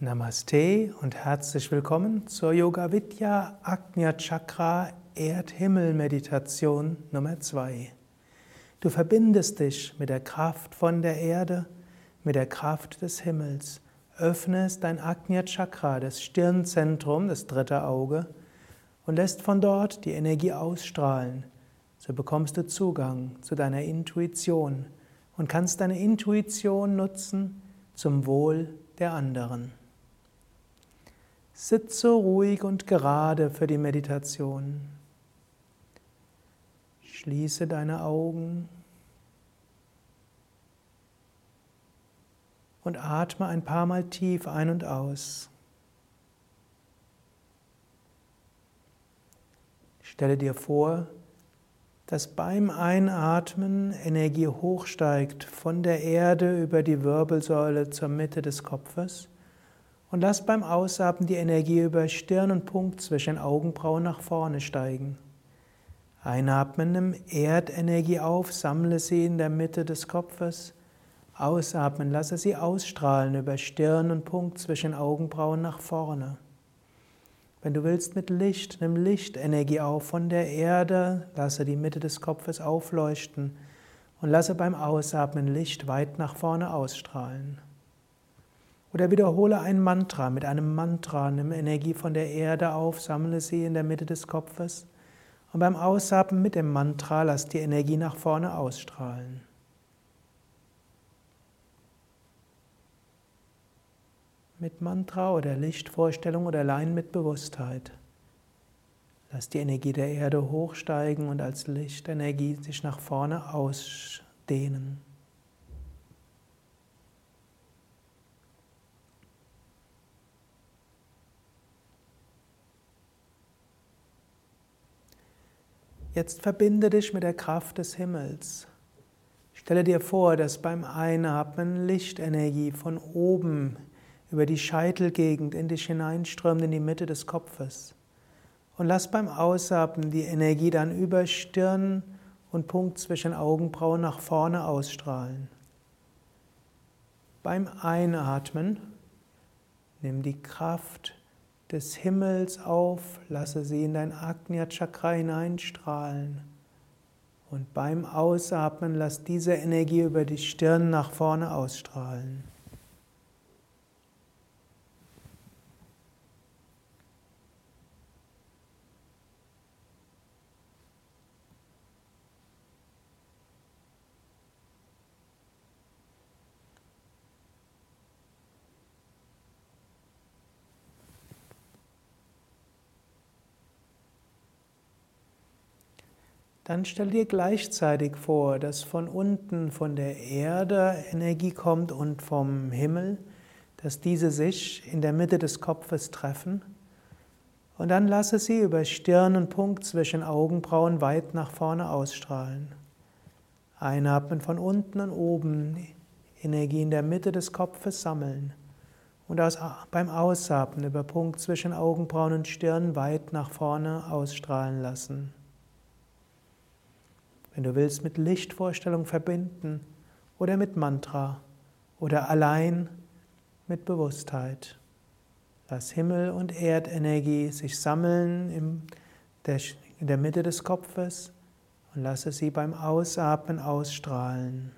Namaste und herzlich willkommen zur Yoga Vidya Agnya Chakra Erdhimmel Meditation Nummer 2. Du verbindest dich mit der Kraft von der Erde, mit der Kraft des Himmels, öffnest dein Agnya Chakra, das Stirnzentrum, das dritte Auge, und lässt von dort die Energie ausstrahlen. So bekommst du Zugang zu deiner Intuition und kannst deine Intuition nutzen zum Wohl der anderen. Sitze ruhig und gerade für die Meditation. Schließe deine Augen und atme ein paar Mal tief ein und aus. Stelle dir vor, dass beim Einatmen Energie hochsteigt von der Erde über die Wirbelsäule zur Mitte des Kopfes und lass beim Ausatmen die Energie über Stirn und Punkt zwischen Augenbrauen nach vorne steigen. Einatmen, nimm Erdenergie auf, sammle sie in der Mitte des Kopfes. Ausatmen, lasse sie ausstrahlen über Stirn und Punkt zwischen Augenbrauen nach vorne. Wenn du willst mit Licht, nimm Lichtenergie auf von der Erde, lasse die Mitte des Kopfes aufleuchten und lasse beim Ausatmen Licht weit nach vorne ausstrahlen. Oder wiederhole ein Mantra. Mit einem Mantra nimm Energie von der Erde auf, sammle sie in der Mitte des Kopfes. Und beim Ausatmen mit dem Mantra lass die Energie nach vorne ausstrahlen. Mit Mantra oder Lichtvorstellung oder allein mit Bewusstheit. Lass die Energie der Erde hochsteigen und als Lichtenergie sich nach vorne ausdehnen. Jetzt verbinde dich mit der Kraft des Himmels. Stelle dir vor, dass beim Einatmen Lichtenergie von oben über die Scheitelgegend in dich hineinströmt in die Mitte des Kopfes. Und lass beim Ausatmen die Energie dann über Stirn und Punkt zwischen Augenbrauen nach vorne ausstrahlen. Beim Einatmen nimm die Kraft des Himmels auf, lasse sie in dein Agnya Chakra hineinstrahlen. Und beim Ausatmen lass diese Energie über die Stirn nach vorne ausstrahlen. Dann stell dir gleichzeitig vor, dass von unten, von der Erde Energie kommt und vom Himmel, dass diese sich in der Mitte des Kopfes treffen. Und dann lasse sie über Stirn und Punkt zwischen Augenbrauen weit nach vorne ausstrahlen. Einatmen von unten und oben, Energie in der Mitte des Kopfes sammeln. Und aus, beim Ausatmen über Punkt zwischen Augenbrauen und Stirn weit nach vorne ausstrahlen lassen wenn du willst, mit Lichtvorstellung verbinden oder mit Mantra oder allein mit Bewusstheit. Lass Himmel- und Erdenergie sich sammeln in der, Mitte des Kopfes und lasse sie beim Ausatmen ausstrahlen.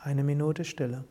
Eine Minute Stille.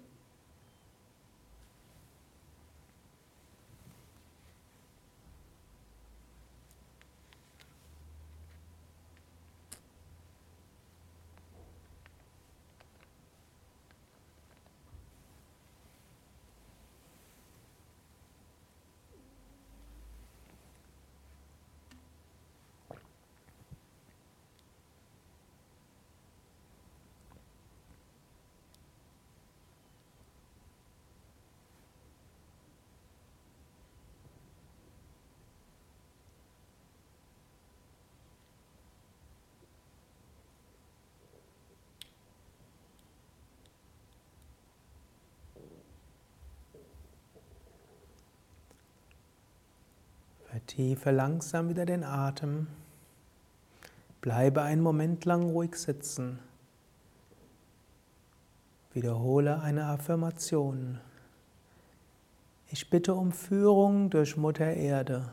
Vertiefe langsam wieder den Atem. Bleibe einen Moment lang ruhig sitzen. Wiederhole eine Affirmation. Ich bitte um Führung durch Mutter Erde.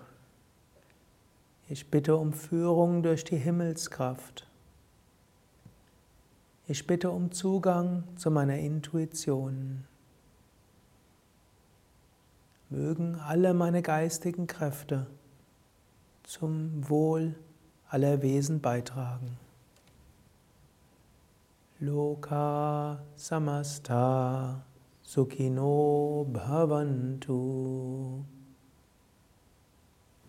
Ich bitte um Führung durch die Himmelskraft. Ich bitte um Zugang zu meiner Intuition. Mögen alle meine geistigen Kräfte zum Wohl aller Wesen beitragen. Loka samasta sukhino bhavantu.